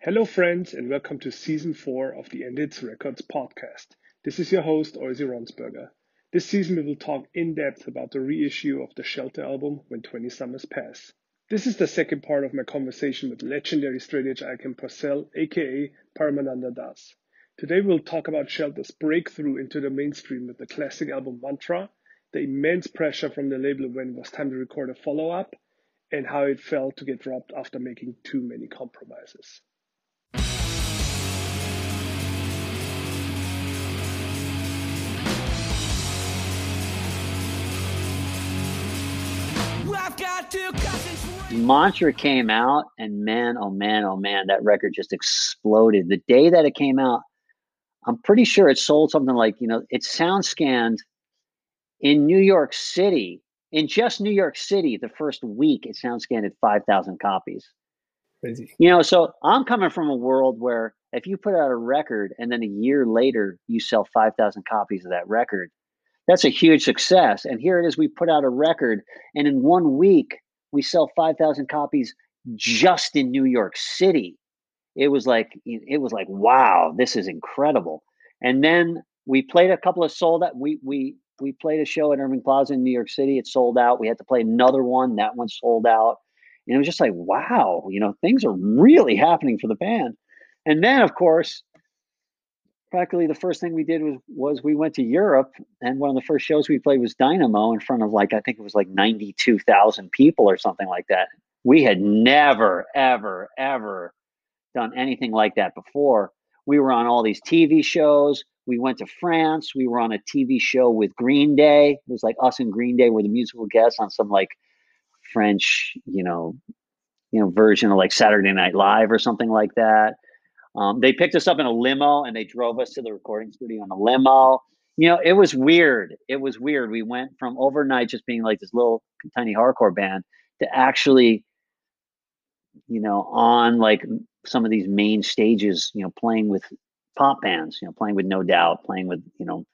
Hello, friends, and welcome to season four of the End Hits Records podcast. This is your host, Oisi Ronsberger. This season, we will talk in depth about the reissue of the Shelter album, When 20 Summers Pass. This is the second part of my conversation with legendary straight edge icon Porcell, aka Paramananda Das. Today, we'll talk about Shelter's breakthrough into the mainstream with the classic album Mantra, the immense pressure from the label when it was time to record a follow up, and how it felt to get dropped after making too many compromises. Mantra came out, and man, oh man, oh man, that record just exploded. The day that it came out, I'm pretty sure it sold something like, you know, it sound scanned in New York City, in just New York City, the first week, it sound scanned at 5,000 copies. Crazy. You know, so I'm coming from a world where if you put out a record and then a year later you sell 5,000 copies of that record, that's a huge success. And here it is we put out a record, and in one week, we sell 5,000 copies just in New York City. It was like, it was like, wow, this is incredible. And then we played a couple of sold out. We, we, we played a show at Irving Plaza in New York City. It sold out. We had to play another one. That one sold out. And it was just like, wow, you know, things are really happening for the band. And then, of course, practically the first thing we did was was we went to Europe, and one of the first shows we played was Dynamo in front of like I think it was like ninety two thousand people or something like that. We had never, ever, ever done anything like that before. We were on all these TV shows. We went to France. We were on a TV show with Green Day. It was like us and Green Day were the musical guests on some like French, you know, you know, version of like Saturday Night Live or something like that. Um, they picked us up in a limo and they drove us to the recording studio in a limo. You know, it was weird. It was weird. We went from overnight just being like this little tiny hardcore band to actually, you know, on like some of these main stages, you know, playing with pop bands, you know, playing with No Doubt, playing with, you know,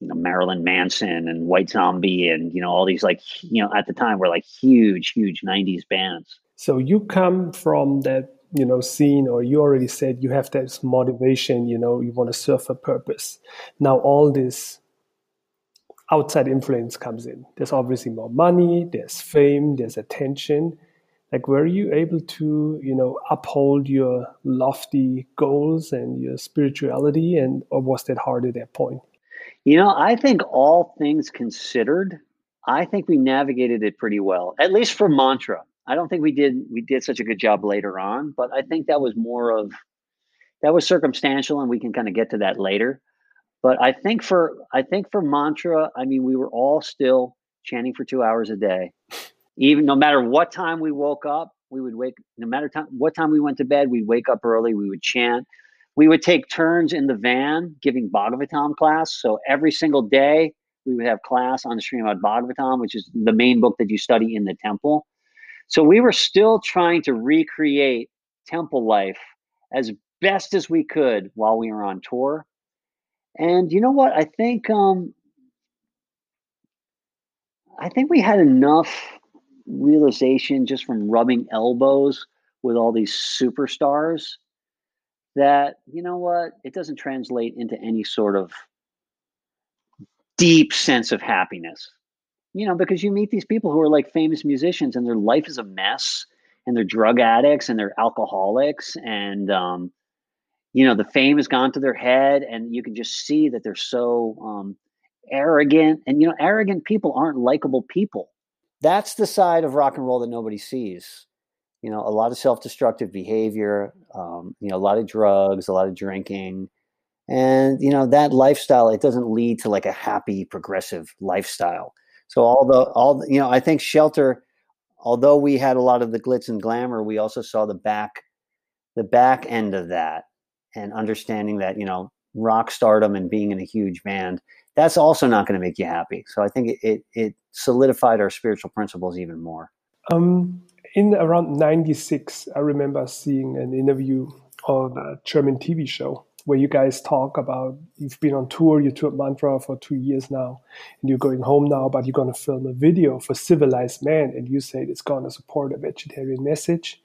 you know Marilyn Manson and White Zombie and you know all these like you know at the time were like huge huge 90s bands. So you come from that you know seen or you already said you have this motivation you know you want to serve a purpose. Now all this outside influence comes in. There's obviously more money there's fame there's attention. Like were you able to you know uphold your lofty goals and your spirituality and or was that hard at that point? You know i think all things considered i think we navigated it pretty well at least for mantra I don't think we did we did such a good job later on, but I think that was more of that was circumstantial and we can kind of get to that later. But I think for I think for mantra, I mean we were all still chanting for 2 hours a day. Even no matter what time we woke up, we would wake no matter time what time we went to bed, we'd wake up early, we would chant. We would take turns in the van giving Bhagavatam class. So every single day we would have class on the Srimad Bhagavatam, which is the main book that you study in the temple. So we were still trying to recreate temple life as best as we could while we were on tour. And you know what? I think um, I think we had enough realization just from rubbing elbows with all these superstars that you know what it doesn't translate into any sort of deep sense of happiness you know, because you meet these people who are like famous musicians and their life is a mess and they're drug addicts and they're alcoholics and, um, you know, the fame has gone to their head and you can just see that they're so um, arrogant. And, you know, arrogant people aren't likable people. That's the side of rock and roll that nobody sees. You know, a lot of self destructive behavior, um, you know, a lot of drugs, a lot of drinking. And, you know, that lifestyle, it doesn't lead to like a happy, progressive lifestyle so all the all the, you know, I think Shelter, although we had a lot of the glitz and glamour, we also saw the back the back end of that and understanding that you know rock stardom and being in a huge band that's also not going to make you happy. So i think it, it, it solidified our spiritual principles even more. Um, in around 96 i remember seeing an interview of a german tv show where you guys talk about you've been on tour, you toured Mantra for two years now, and you're going home now, but you're going to film a video for Civilized Man, and you said it's going to support a vegetarian message.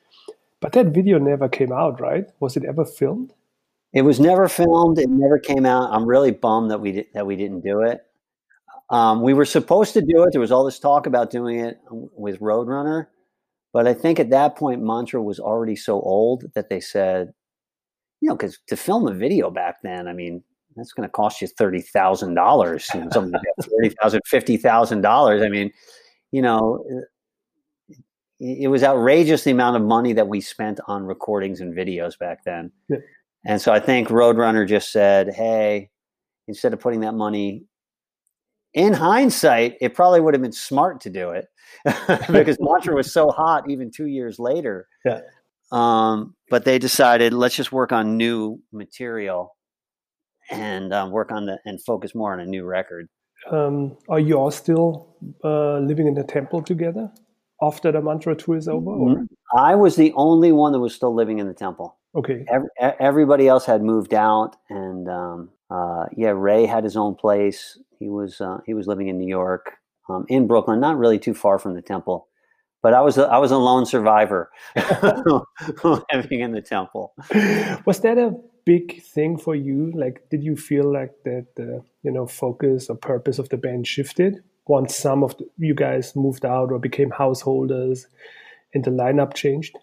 But that video never came out, right? Was it ever filmed? It was never filmed. It never came out. I'm really bummed that we that we didn't do it. Um, we were supposed to do it. There was all this talk about doing it with Roadrunner, but I think at that point Mantra was already so old that they said, you know, because to film a video back then, I mean, that's going to cost you thirty thousand dollars. Something thirty thousand, fifty thousand dollars. I mean, you know, uh, it was outrageous the amount of money that we spent on recordings and videos back then. Yeah. And so I think Roadrunner just said, hey, instead of putting that money in hindsight, it probably would have been smart to do it because Mantra was so hot even two years later. Yeah. Um, but they decided let's just work on new material and um, work on the and focus more on a new record. Um, are you all still uh, living in the temple together after the mantra tour is over? Or? Mm-hmm. I was the only one that was still living in the temple. Okay. Every, everybody else had moved out, and um, uh, yeah, Ray had his own place. He was uh, he was living in New York, um, in Brooklyn, not really too far from the temple. But I was a, I was a lone survivor living in the temple. Was that a big thing for you? Like, did you feel like that the you know focus or purpose of the band shifted once some of the, you guys moved out or became householders, and the lineup changed?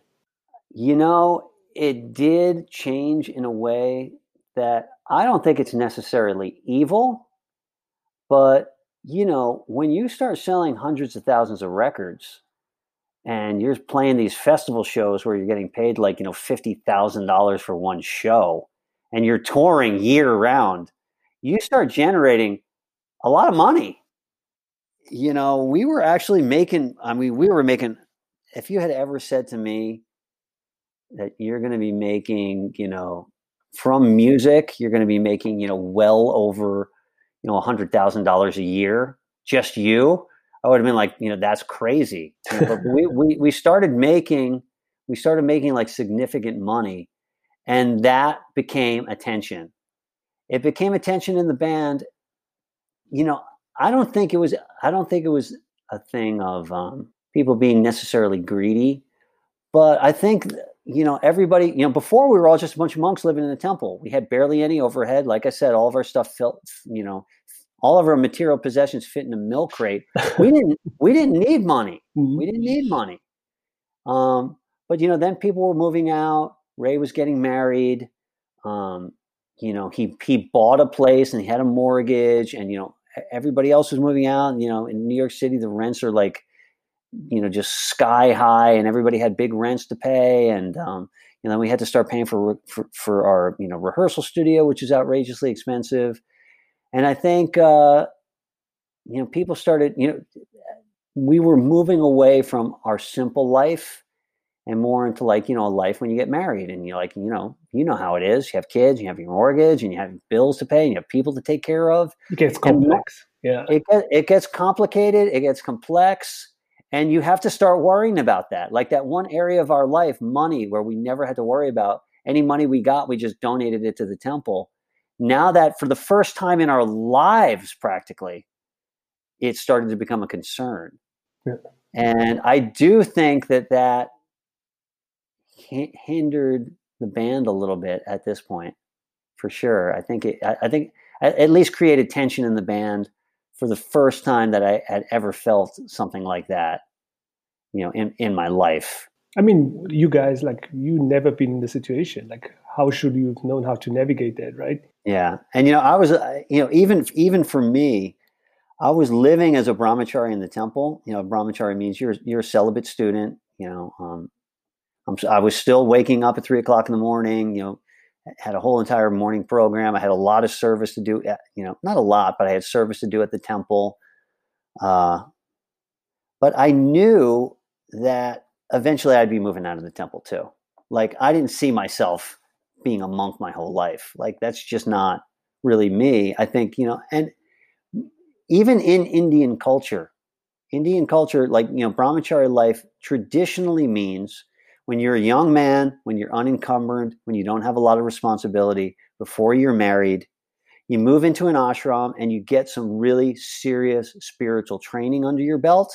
You know, it did change in a way that I don't think it's necessarily evil, but you know, when you start selling hundreds of thousands of records and you're playing these festival shows where you're getting paid like, you know, $50,000 for one show and you're touring year round, you start generating a lot of money. You know, we were actually making, I mean, we were making, if you had ever said to me that you're going to be making, you know, from music, you're going to be making, you know, well over, you know, a hundred thousand dollars a year, just you, I would have been like, you know, that's crazy. but we, we, we started making, we started making like significant money and that became attention. It became attention in the band. You know, I don't think it was, I don't think it was a thing of um, people being necessarily greedy, but I think you know, everybody, you know, before we were all just a bunch of monks living in the temple. We had barely any overhead. Like I said, all of our stuff felt, you know, all of our material possessions fit in a milk crate. We didn't, we didn't need money. Mm-hmm. We didn't need money. Um, but you know, then people were moving out. Ray was getting married. Um, you know, he he bought a place and he had a mortgage, and you know, everybody else was moving out. And, you know, in New York City, the rents are like you know just sky high and everybody had big rents to pay and um, you know we had to start paying for, for, for our you know rehearsal studio which is outrageously expensive and i think uh, you know people started you know we were moving away from our simple life and more into like you know a life when you get married and you're like you know you know how it is you have kids you have your mortgage and you have bills to pay and you have people to take care of it gets complex yeah it, it gets complicated it gets complex and you have to start worrying about that. Like that one area of our life, money, where we never had to worry about any money we got, we just donated it to the temple. Now that for the first time in our lives, practically, it started to become a concern. Yeah. And I do think that that hindered the band a little bit at this point, for sure. I think it, I think at least created tension in the band for the first time that I had ever felt something like that, you know, in, in my life. I mean, you guys, like, you never been in the situation. Like, how should you have known how to navigate that, right? Yeah, and you know, I was, uh, you know, even even for me, I was living as a brahmachari in the temple. You know, brahmachari means you're you're a celibate student. You know, um, I'm, I was still waking up at three o'clock in the morning. You know, had a whole entire morning program. I had a lot of service to do. You know, not a lot, but I had service to do at the temple. Uh, but I knew that eventually I'd be moving out of the temple too. Like I didn't see myself being a monk my whole life. Like that's just not really me. I think you know, and even in Indian culture, Indian culture, like you know, brahmachari life traditionally means when you're a young man, when you're unencumbered, when you don't have a lot of responsibility, before you're married, you move into an ashram and you get some really serious spiritual training under your belt.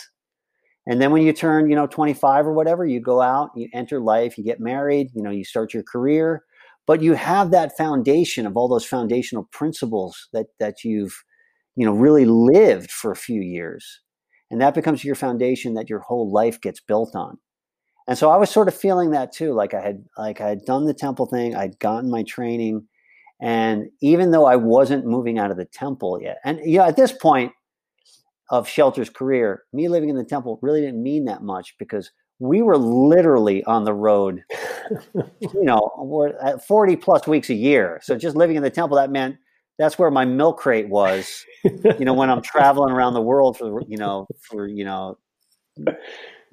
And then when you turn, you know, 25 or whatever, you go out, you enter life, you get married, you know, you start your career, but you have that foundation of all those foundational principles that that you've, you know, really lived for a few years. And that becomes your foundation that your whole life gets built on. And so I was sort of feeling that too. Like I had like I had done the temple thing, I'd gotten my training. And even though I wasn't moving out of the temple yet, and you know, at this point, of Shelter's career, me living in the temple really didn't mean that much because we were literally on the road, you know, we're at 40 plus weeks a year. So just living in the temple, that meant that's where my milk crate was, you know, when I'm traveling around the world for, you know, for, you know,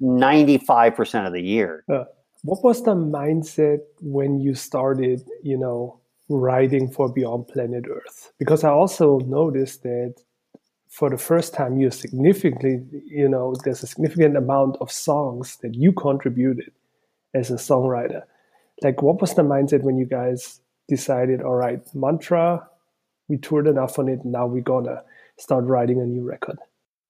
95% of the year. Uh, what was the mindset when you started, you know, writing for Beyond Planet Earth? Because I also noticed that for the first time you significantly you know there's a significant amount of songs that you contributed as a songwriter. Like what was the mindset when you guys decided all right mantra we toured enough on it now we're gonna start writing a new record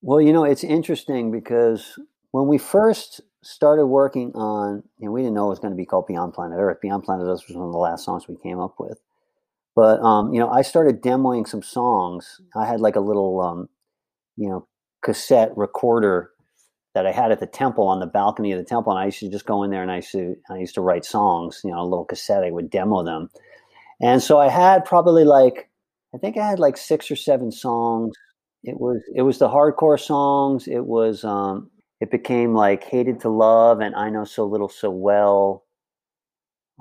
well you know it's interesting because when we first started working on you know we didn't know it was going to be called beyond planet earth. Beyond planet earth was one of the last songs we came up with. But um, you know, I started demoing some songs. I had like a little um, you know, cassette recorder that I had at the temple on the balcony of the temple, and I used to just go in there and I used to I used to write songs, you know, a little cassette. I would demo them, and so I had probably like I think I had like six or seven songs. It was it was the hardcore songs. It was um, it became like hated to love and I know so little so well.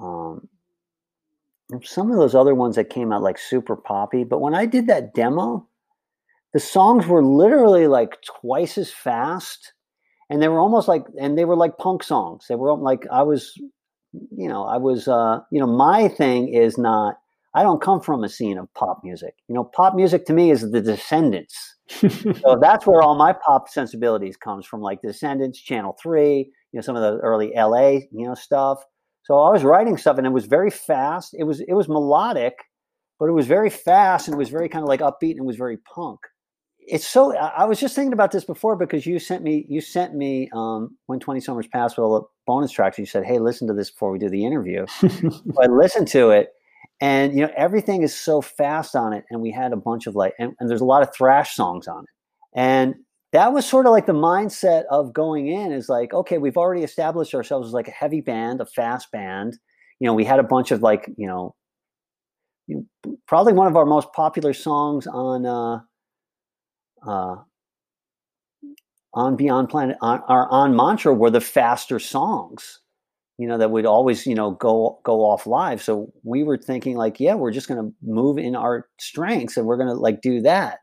Um, some of those other ones that came out like super poppy, but when I did that demo, the songs were literally like twice as fast and they were almost like and they were like punk songs. They were like i was you know i was uh you know my thing is not i don't come from a scene of pop music. You know pop music to me is the Descendents. So that's where all my pop sensibilities comes from like Descendents channel 3 you know some of the early la you know stuff. So i was writing stuff and it was very fast. It was it was melodic but it was very fast and it was very kind of like upbeat and it was very punk it's so i was just thinking about this before because you sent me you sent me um, when 20 summers passed with all the bonus tracks you said hey listen to this before we do the interview. I listened to it and you know everything is so fast on it and we had a bunch of like and, and there's a lot of thrash songs on it. And that was sort of like the mindset of going in is like okay we've already established ourselves as like a heavy band a fast band. You know we had a bunch of like you know, you know probably one of our most popular songs on uh uh, on Beyond Planet, on, our on Mantra were the faster songs, you know, that would always, you know, go go off live. So we were thinking like, yeah, we're just to move in our strengths and we're to like do that.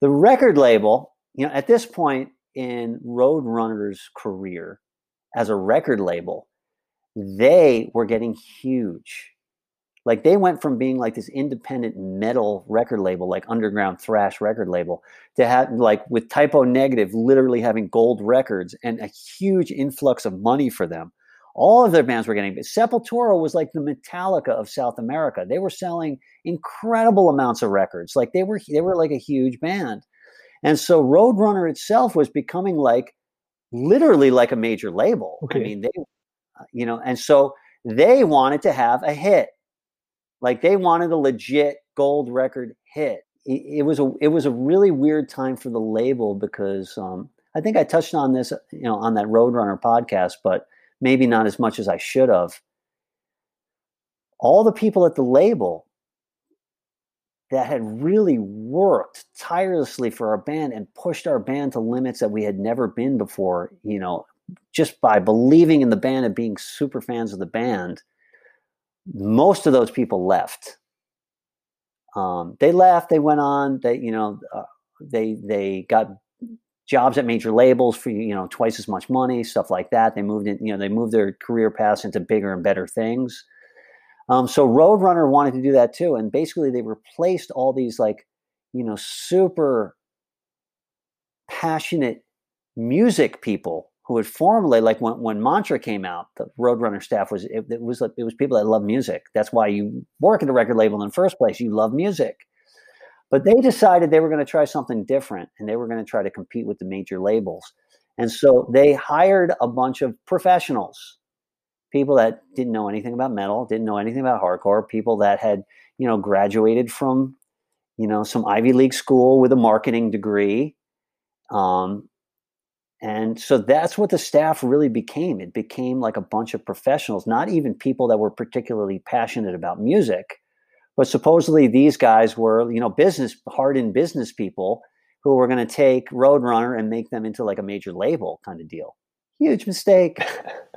The record label, you know, at this point in Roadrunner's career as a record label, they were getting huge like they went from being like this independent metal record label, like underground thrash record label, to have like with Type O Negative literally having gold records and a huge influx of money for them. All of their bands were getting. Sepultura was like the Metallica of South America. They were selling incredible amounts of records. Like they were, they were like a huge band. And so Roadrunner itself was becoming like literally like a major label. Okay. I mean, they, uh, you know, and so they wanted to have a hit like they wanted a legit gold record hit. It, it was a it was a really weird time for the label because um, I think I touched on this, you know, on that Roadrunner podcast, but maybe not as much as I should have. All the people at the label that had really worked tirelessly for our band and pushed our band to limits that we had never been before, you know, just by believing in the band and being super fans of the band most of those people left. Um, they left. They went on. They you know uh, they they got jobs at major labels for you know twice as much money, stuff like that. They moved in. You know they moved their career paths into bigger and better things. Um, so Roadrunner wanted to do that too, and basically they replaced all these like you know super passionate music people who had formerly like when, when mantra came out the roadrunner staff was it, it, was it was people that love music. That's why you work at a record label in the first place. You love music. But they decided they were going to try something different and they were going to try to compete with the major labels. And so they hired a bunch of professionals, people that didn't know anything about metal, didn't know anything about hardcore, people that had, you know, graduated from, you know, some Ivy League school with a marketing degree. Um, and so that's what the staff really became. It became like a bunch of professionals, not even people that were particularly passionate about music, but supposedly these guys were, you know, business, hardened business people who were going to take Roadrunner and make them into like a major label kind of deal. Huge mistake.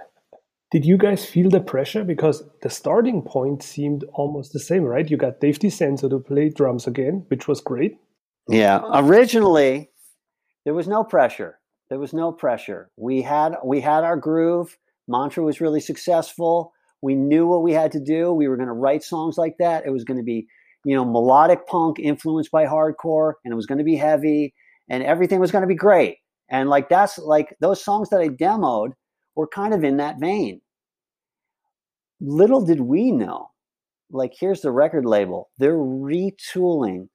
Did you guys feel the pressure? Because the starting point seemed almost the same, right? You got Dave DiCenzo to play drums again, which was great. Yeah. Originally, there was no pressure there was no pressure. We had we had our groove. Mantra was really successful. We knew what we had to do. We were going to write songs like that. It was going to be, you know, melodic punk influenced by hardcore, and it was going to be heavy, and everything was going to be great. And like that's like those songs that I demoed were kind of in that vein. Little did we know, like here's the record label. They're retooling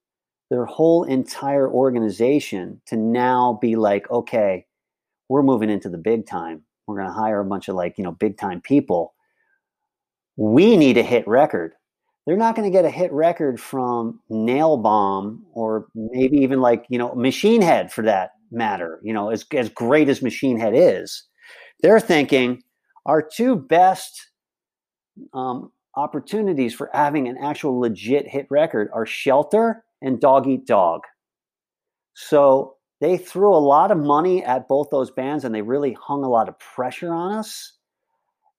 their whole entire organization to now be like, okay, we're moving into the big time. We're going to hire a bunch of like, you know, big time people. We need a hit record. They're not going to get a hit record from Nailbomb or maybe even like, you know, Machine Head for that matter, you know, as, as great as Machine Head is. They're thinking our two best um, opportunities for having an actual legit hit record are Shelter and Dog Eat Dog. So they threw a lot of money at both those bands and they really hung a lot of pressure on us.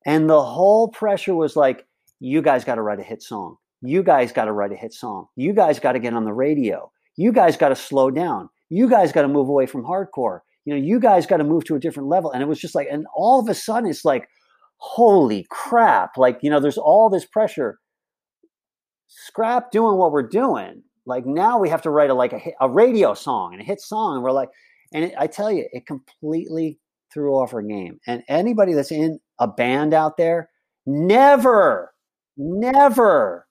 And the whole pressure was like, you guys got to write a hit song. You guys got to write a hit song. You guys got to get on the radio. You guys got to slow down. You guys got to move away from hardcore. You know, you guys got to move to a different level. And it was just like, and all of a sudden it's like, holy crap. Like, you know, there's all this pressure. Scrap doing what we're doing like now we have to write a like a, a radio song and a hit song, and we're like, and it, I tell you, it completely threw off our game. And anybody that's in a band out there, never, never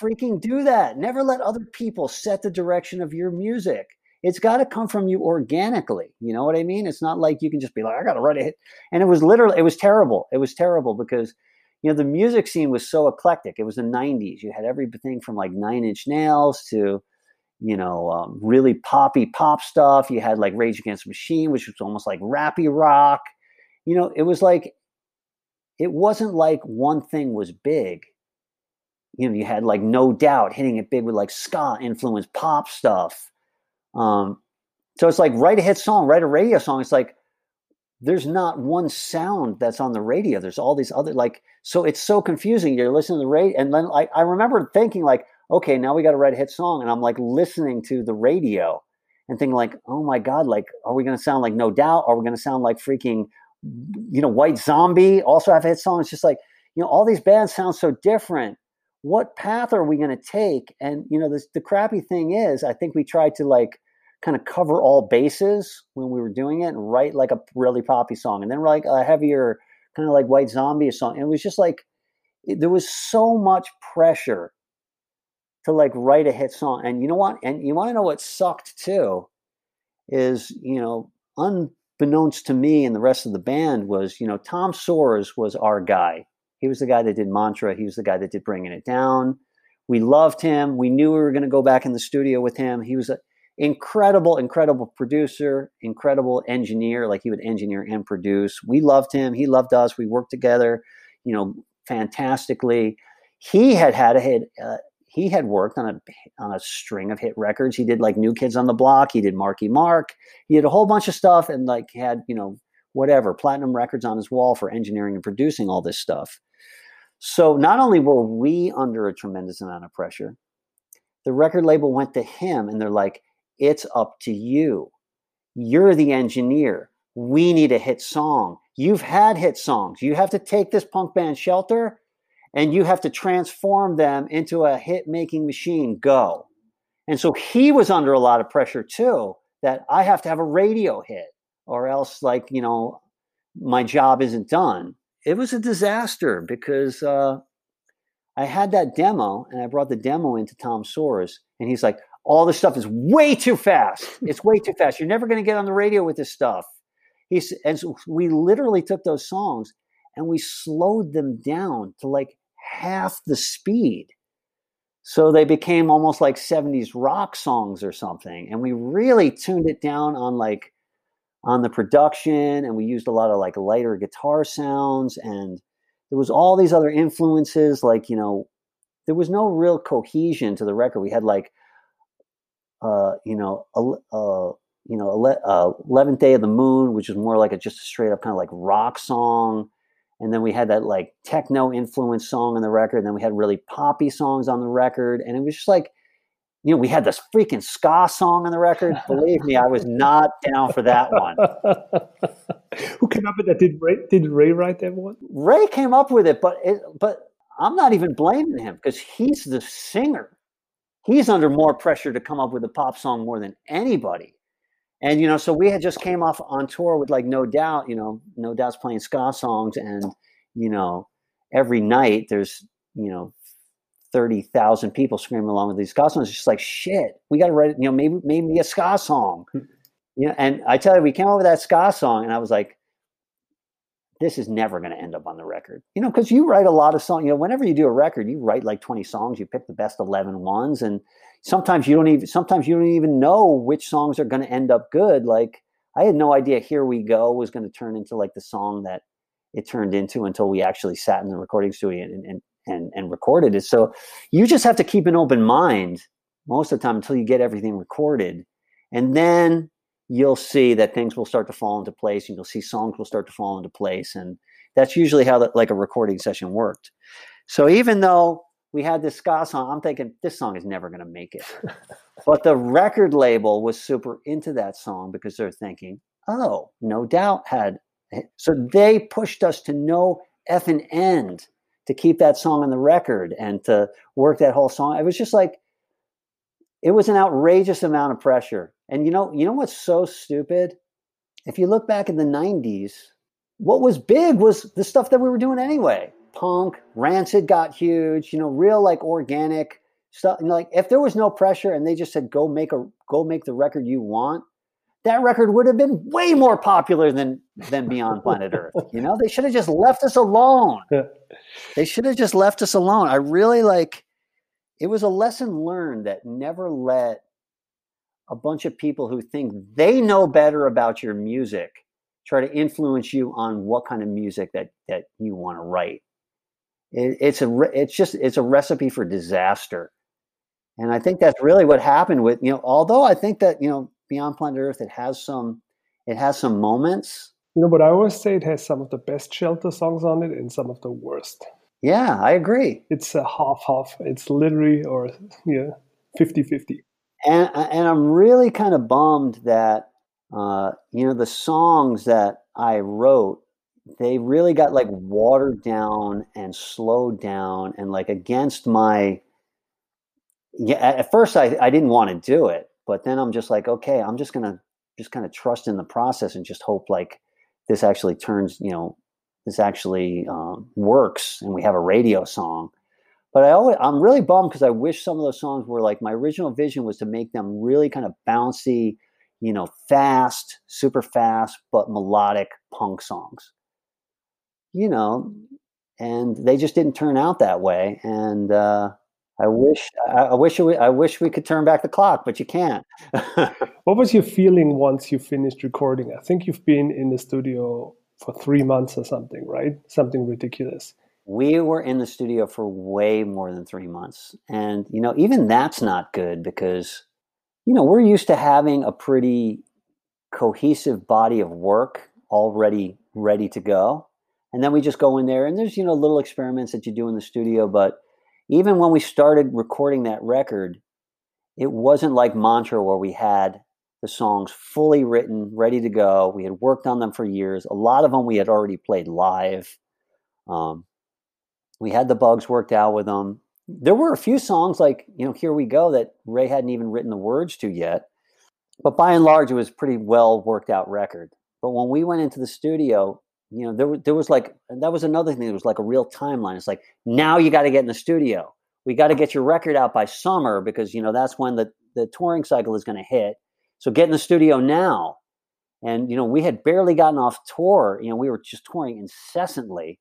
freaking do that. Never let other people set the direction of your music. It's got to come from you organically. You know what I mean? It's not like you can just be like, I got to write a hit. And it was literally, it was terrible. It was terrible because you know the music scene was so eclectic. It was the 90s you had everything from like nine inch nails to you know um, really poppy pop stuff. You had like rage against the machine which was almost like rappy rock. You know it was like it wasn't like one thing was big. You know you had like no doubt hitting it big with like ska influenced pop stuff. Um so it's like write a hit song write a radio song. It's like there's not one sound that's on the radio. There's all these other like so it's so confusing. You're listening to the radio, and then like I remember thinking like, okay, now we got to write a hit song, and I'm like listening to the radio and thinking like, oh my god, like are we going to sound like No Doubt? Are we going to sound like freaking you know White Zombie? Also have a hit song. It's just like you know all these bands sound so different. What path are we going to take? And you know this, the crappy thing is, I think we tried to like kind of cover all bases when we were doing it and write like a really poppy song and then like a heavier kind of like white zombie song. And it was just like it, there was so much pressure to like write a hit song. And you know what? And you want to know what sucked too? Is you know unbeknownst to me and the rest of the band was you know tom soares was our guy. He was the guy that did mantra. He was the guy that did bringing it down. We loved him. We knew we were going to go back in the studio with him. He was a incredible, incredible producer, incredible engineer. Like he would engineer and produce. We loved him. He loved us. We worked together, you know, fantastically. He had had a hit. Uh, he had worked on a on a string of hit records. He did like New Kids on the Block. He did Marky Mark. He did a whole bunch of stuff and like had you know whatever platinum records on his wall for engineering and producing all this stuff. So not only were we under a tremendous amount of pressure, the record label went to him and they're like, it's up to you. You're the engineer. We need a hit song. You've had hit songs. You have to take this punk band Shelter and you have to transform them into a hit making machine. Go. And so he was under a lot of pressure too that I have to have a radio hit or else, like, you know, my job isn't done. It was a disaster because uh, I had that demo and I brought the demo into Tom Soares and he's like, all this stuff is way too fast. It's way too fast. You're never going to get on the radio with this stuff. He's and so we literally took those songs and we slowed them down to like half the speed. So they became almost like 70s rock songs or something. And we really tuned it down on like on the production and we used a lot of like lighter guitar sounds and there was all these other influences like, you know, there was no real cohesion to the record. We had like uh, you know, uh, you know, uh, Eleventh Day of the Moon, which is more like a just a straight up kind of like rock song, and then we had that like techno influence song on the record. And then we had really poppy songs on the record, and it was just like, you know, we had this freaking ska song on the record. Believe me, I was not down for that one. Who came up with that? Did Ray, did Ray write that one? Ray came up with it, but it, but I'm not even blaming him because he's the singer. He's under more pressure to come up with a pop song more than anybody. And you know, so we had just came off on tour with like No Doubt, you know, No Doubt's playing ska songs, and you know, every night there's you know thirty thousand people screaming along with these ska songs. It's just like shit. We got to write, you know, maybe maybe a ska song. Hmm. You know, and I tell you, we came up with that ska song, and I was like, this is never going to end up on the record. You know, because you write a lot of songs. You know, whenever you do a record, you write like twenty songs. You pick the best 11 ones, and sometimes you don't even sometimes you don't even know which songs are going to end up good like i had no idea here we go was going to turn into like the song that it turned into until we actually sat in the recording studio and and and, and recorded it so you just have to keep an open mind most of the time until you get everything recorded and then you'll see that things will start to fall into place and you'll see songs will start to fall into place and that's usually how that like a recording session worked so even though we had this ska song. I'm thinking this song is never going to make it. but the record label was super into that song because they're thinking, oh, no doubt had. So they pushed us to no effing end to keep that song on the record and to work that whole song. It was just like, it was an outrageous amount of pressure. And you know, you know what's so stupid? If you look back in the 90s, what was big was the stuff that we were doing anyway punk, Rancid got huge, you know, real like organic stuff. And like if there was no pressure and they just said go make a go make the record you want, that record would have been way more popular than than Beyond Planet Earth. You know, they should have just left us alone. they should have just left us alone. I really like it was a lesson learned that never let a bunch of people who think they know better about your music try to influence you on what kind of music that that you want to write. It, it's a it's just it's a recipe for disaster. And i think that's really what happened with you know although i think that you know beyond planet earth it has some it has some moments. You know but i always say it has some of the best shelter songs on it and some of the worst. Yeah i agree. It's a half half it's literally or yeah 50 50 and and i'm really kind of bummed that uh, you know the songs that i wrote they really got like watered down and slowed down and like against my yeah at first i, I didn't want to do it but then i'm just like okay i'm just gonna just kind of trust in the process and just hope like this actually turns you know this actually um, works and we have a radio song but i always i'm really bummed because i wish some of those songs were like my original vision was to make them really kind of bouncy you know fast super fast but melodic punk songs you know, and they just didn't turn out that way. And uh, I wish, I, I wish, we, I wish we could turn back the clock, but you can't. what was your feeling once you finished recording? I think you've been in the studio for three months or something, right? Something ridiculous. We were in the studio for way more than three months. And, you know, even that's not good because, you know, we're used to having a pretty cohesive body of work already ready to go. And then we just go in there and there's you know little experiments that you do in the studio. But even when we started recording that record it wasn't like mantra where we had the songs fully written ready to go. We had worked on them for years. A lot of them we had already played live. Um, we had the bugs worked out with them there were a few songs like you know here we go that ray hadn't even written the words to yet but by and large it was pretty well worked out record but when we went into the studio you know, there, there was like, that was another thing. It was like a real timeline. It's like, now you got to get in the studio. We got to get your record out by summer because, you know, that's when the, the touring cycle is going to hit. So get in the studio now. And, you know, we had barely gotten off tour. You know, we were just touring incessantly.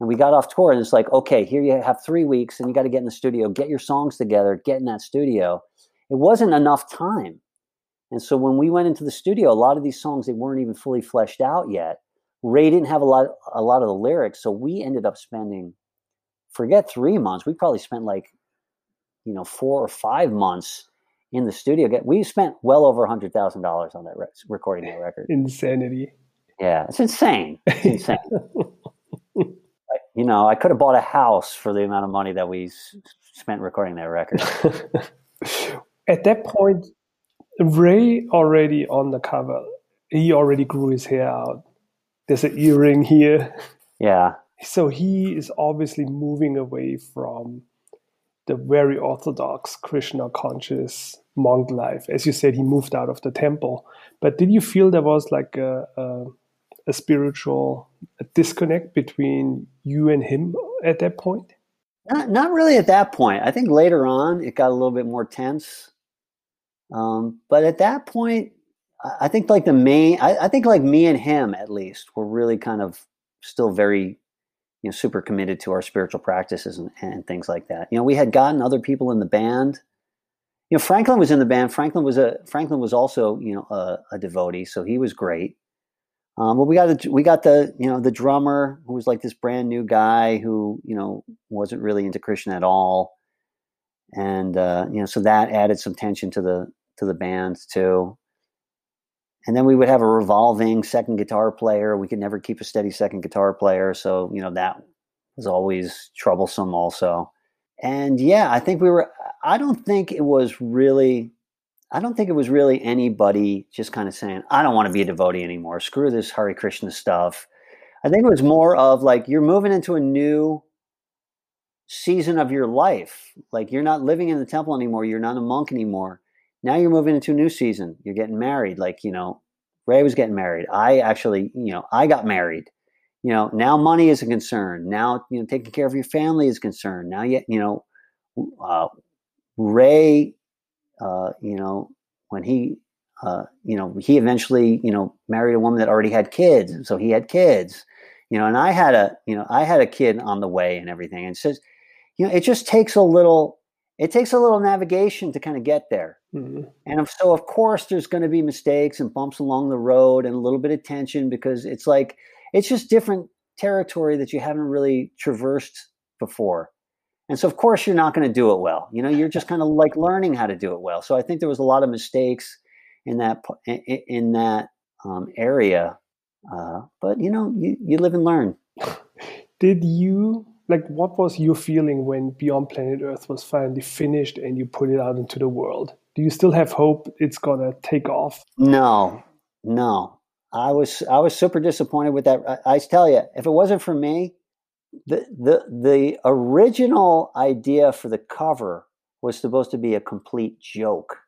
And we got off tour and it's like, okay, here you have three weeks and you got to get in the studio, get your songs together, get in that studio. It wasn't enough time. And so when we went into the studio, a lot of these songs, they weren't even fully fleshed out yet. Ray didn't have a lot, a lot of the lyrics. So we ended up spending, forget three months, we probably spent like, you know, four or five months in the studio. We spent well over a hundred thousand dollars on that re- recording that record. Insanity. Yeah, it's insane. It's insane. you know, I could have bought a house for the amount of money that we s- spent recording that record. At that point, Ray already on the cover. He already grew his hair out. There's an earring here. Yeah. So he is obviously moving away from the very orthodox Krishna conscious monk life. As you said, he moved out of the temple. But did you feel there was like a, a, a spiritual disconnect between you and him at that point? Not, not really at that point. I think later on it got a little bit more tense. Um, but at that point, I think like the main, I, I, think like me and him at least were really kind of still very, you know, super committed to our spiritual practices and, and things like that. You know, we had gotten other people in the band. You know, Franklin was in the band. Franklin was a Franklin was also you know a, a devotee, so he was great. Um, but we got a, we got the you know the drummer who was like this brand new guy who you know wasn't really into Krishna at all, and uh, you know so that added some tension to the to the band too. And then we would have a revolving second guitar player. We could never keep a steady second guitar player, so you know that was always troublesome also. And yeah, I think we were. I don't think it was really I don't think it was really anybody just kind of saying, I don't want to be a devotee anymore. Screw this Hare Krishna stuff. I think it was more of like you're moving into a new season of your life. Like you're not living in the temple anymore. You're not a monk anymore. Now you're moving into a new season. You're getting married. Like, you know, Ray was getting married. I actually, you know, I got married. You know, now money is a concern. Now, you know, taking care of your family is concerned. Now, yet, you know, uh, Ray uh, you know, when he, uh, you know, he eventually, you know, married a woman that already had kids, and so he had kids, you know, and I had a, you know, I had a kid on the way and everything, and says, you know, it just takes a little, it takes a little navigation to kind of get there, mm-hmm. and so of course there's going to be mistakes and bumps along the road and a little bit of tension because it's like it's just different territory that you haven't really traversed before and so, of course, you're not going to do it well. You know, you're just kind of like learning how to do it well. So I think there was a lot of mistakes in that in that um, area. Uh, but you know, you, you live and learn. Did you like what was your feeling when Beyond Planet Earth was finally finished and you put it out into the world? Do you still have hope it's gonna take off? No, no. I was I was super disappointed with that. I, I tell you, if it wasn't for me, the the the original idea for the cover was supposed to be a complete joke.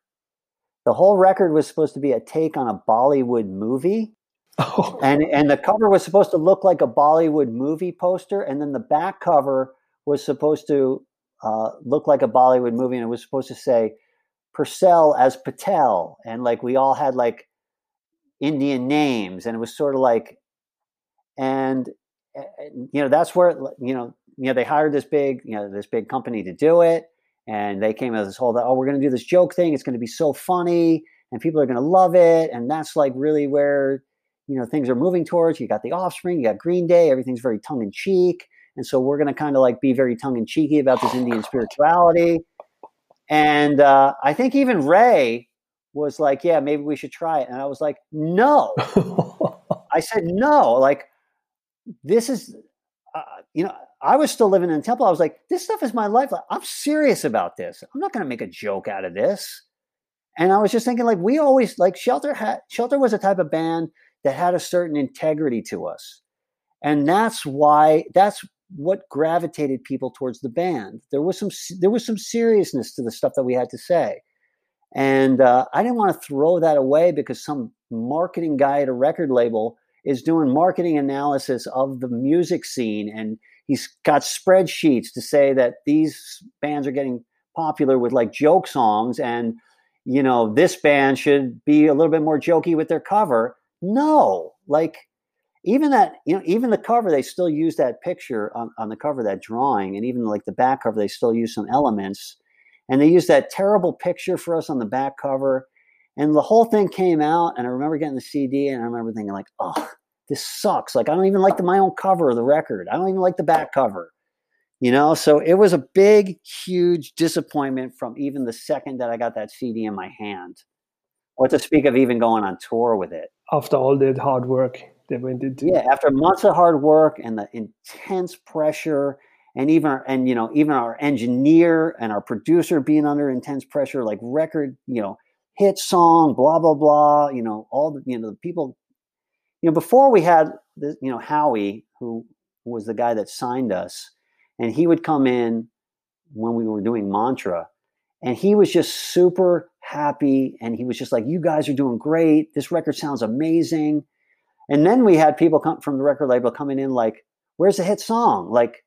The whole record was supposed to be a take on a Bollywood movie. Oh. And and the cover was supposed to look like a Bollywood movie poster, and then the back cover was supposed to uh, look like a Bollywood movie, and it was supposed to say Porcell as Patel, and like we all had like Indian names, and it was sort of like, and you know that's where you know you know they hired this big you know this big company to do it and they came with this whole thing, oh we're going to do this joke thing. It's going to be so funny and people are going to love it and that's like really where you know things are moving towards. You got the offspring you got green day everything's very tongue-in-cheek and so we're going to kind of like be very tongue-in-cheeky about this indian spirituality. And uh, i think even ray was like yeah maybe we should try it and i was like no. I said no like this is, uh, you know, I was still living in temple. I was like, this stuff is my life. I'm serious about this. I'm not going to make a joke out of this. And I was just thinking, like, we always like Shelter had Shelter was a type of band that had a certain integrity to us, and that's why that's what gravitated people towards the band. There was some there was some seriousness to the stuff that we had to say, and uh, I didn't want to throw that away because some marketing guy at a record label is doing marketing analysis of the music scene and he's got spreadsheets to say that these bands are getting popular with like joke songs and you know this band should be a little bit more jokey with their cover no, like even that, you know, even the cover, they still use that picture on, on the cover, that drawing, and even like the back cover, they still use some elements. And they use that terrible picture for us on the back cover. And the whole thing came out, and I remember getting the CD, and I remember thinking, like, oh, this sucks. Like, I don't even like the, my own cover of the record. I don't even like the back cover. You know, so it was a big, huge disappointment from even the second that I got that CD in my hand. What to speak of even going on tour with it. After all that hard work that went into Yeah, after months of hard work and the intense pressure and even our, and you know even our engineer and our producer being under intense pressure like record you know hit song blah blah blah you know all the you know the people you know before we had the, you know howie who was the guy that signed us and he would come in when we were doing mantra and he was just super happy and he was just like you guys are doing great. This record sounds amazing. And then we had people come from the record label coming in like where's the hit song? Like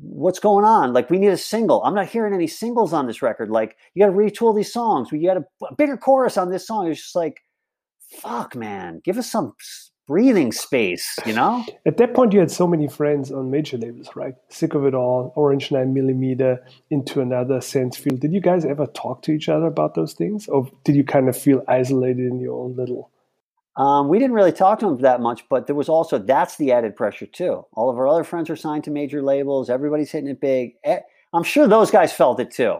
what's going on like we need a single i'm not hearing any singles on this record like you got to retool these songs we got a, a bigger chorus on this song it's just like fuck man give us some breathing space, you know? At that point, you had so many friends on major labels, right? Sick of It All, Orange 9 Millimeter, Into Another, Sensefield. Did you guys ever talk to each other about those things? Or did you kind of feel isolated in your own little? Um, we didn't really talk to them that much, but there was also that's the added pressure too. All of our other friends are signed to major labels. Everybody's hitting it big. Eh, I'm sure those guys felt it too.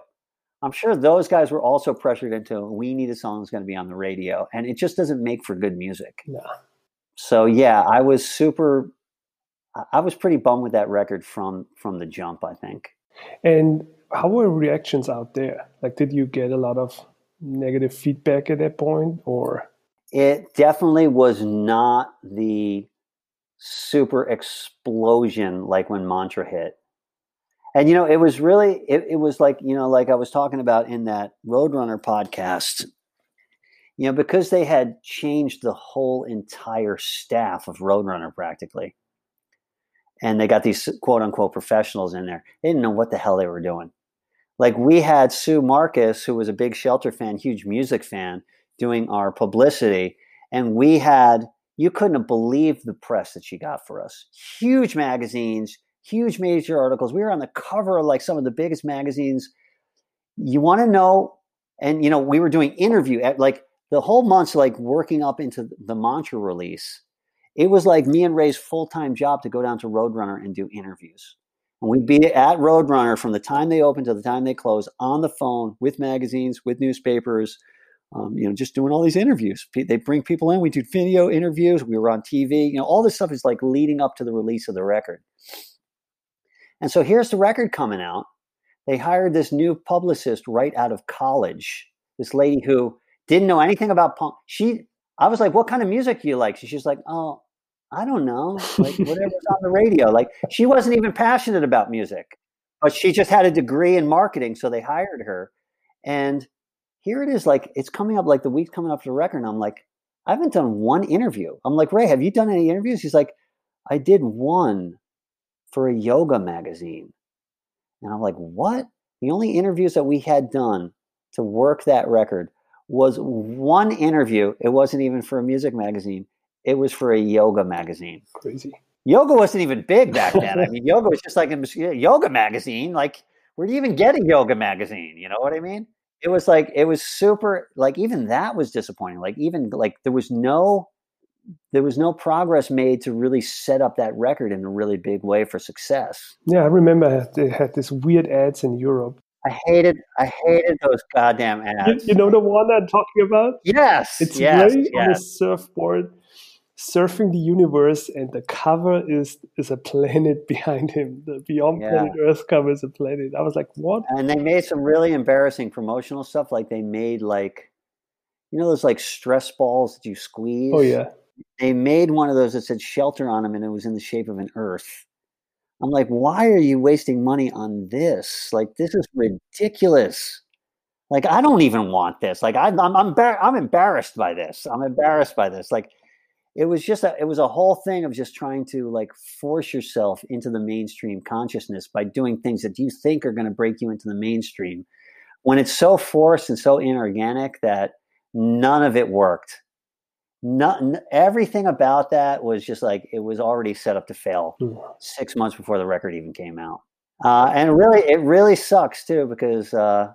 I'm sure those guys were also pressured into we need a song that's going to be on the radio, and it just doesn't make for good music. No so yeah, I was super. I was pretty bummed with that record from from the jump. I think. And how were reactions out there? Like, did you get a lot of negative feedback at that point, or? It definitely was not the super explosion like when Mantra hit. And you know, it was really it, it was like, you know, like I was talking about in that Roadrunner podcast you know, because they had changed the whole entire staff of Roadrunner practically, and they got these quote unquote professionals in there, they didn't know what the hell they were doing. Like we had Sue Marcus, who was a big Shelter fan, huge music fan, doing our publicity, and we had you couldn't have believed the press that she got for us. Huge magazines, huge major articles. We were on the cover of like some of the biggest magazines. You want to know, and you know, we were doing interview at like the whole month's like working up into the mantra release. It was like me and Ray's full time job to go down to Roadrunner and do interviews. And we'd be at Roadrunner from the time they open to the time they close on the phone with magazines, with newspapers, um, you know, just doing all these interviews. They bring people in. We do video interviews. We were on TV. You know, all this stuff is like leading up to the release of the record. And so here's the record coming out. They hired this new publicist right out of college. This lady who didn't know anything about punk. She, I was like, "What kind of music do you like?" She's like, "Oh, I don't know, like whatever's on the radio." Like she wasn't even passionate about music, but she just had a degree in marketing, so they hired her. And here it is, like it's coming up, like the week's coming up to the record, and I'm like, I haven't done one interview. I'm like, Ray, have you done any interviews? He's like, I did one for a yoga magazine. And I'm like, what? The only interviews that we had done to work that record was one interview. It wasn't even for a music magazine. It was for a yoga magazine. Crazy. Yoga wasn't even big back then. I mean, yoga was just like a yoga magazine. Like, where do you even get a yoga magazine? You know what I mean? It was like it was super. Like even that was disappointing. Like even like there was no there was no progress made to really set up that record in a really big way for success. Yeah, I remember they had this weird ads in Europe I hated I hated those goddamn ads. You, you know the one I'm talking about? Yes. It's yes, yes. on a surfboard surfing the universe and the cover is is a planet behind him. The beyond yeah. planet Earth cover is a planet. I was like, what? And they made some really embarrassing promotional stuff. Like they made like you know those like stress balls that you squeeze? Oh yeah. They made one of those that said shelter on them and it was in the shape of an earth. I'm like, why are you wasting money on this? Like, this is ridiculous. Like, I don't even want this. Like, I, I'm, I'm, I'm embarrassed by this. I'm embarrassed by this. Like, it was just a, it was a whole thing of just trying to like force yourself into the mainstream consciousness by doing things that you think are going to break you into the mainstream when it's so forced and so inorganic that none of it worked not everything about that was just like it was already set up to fail Mm. six months before the record even came out. Uh, and really, it really sucks too because uh,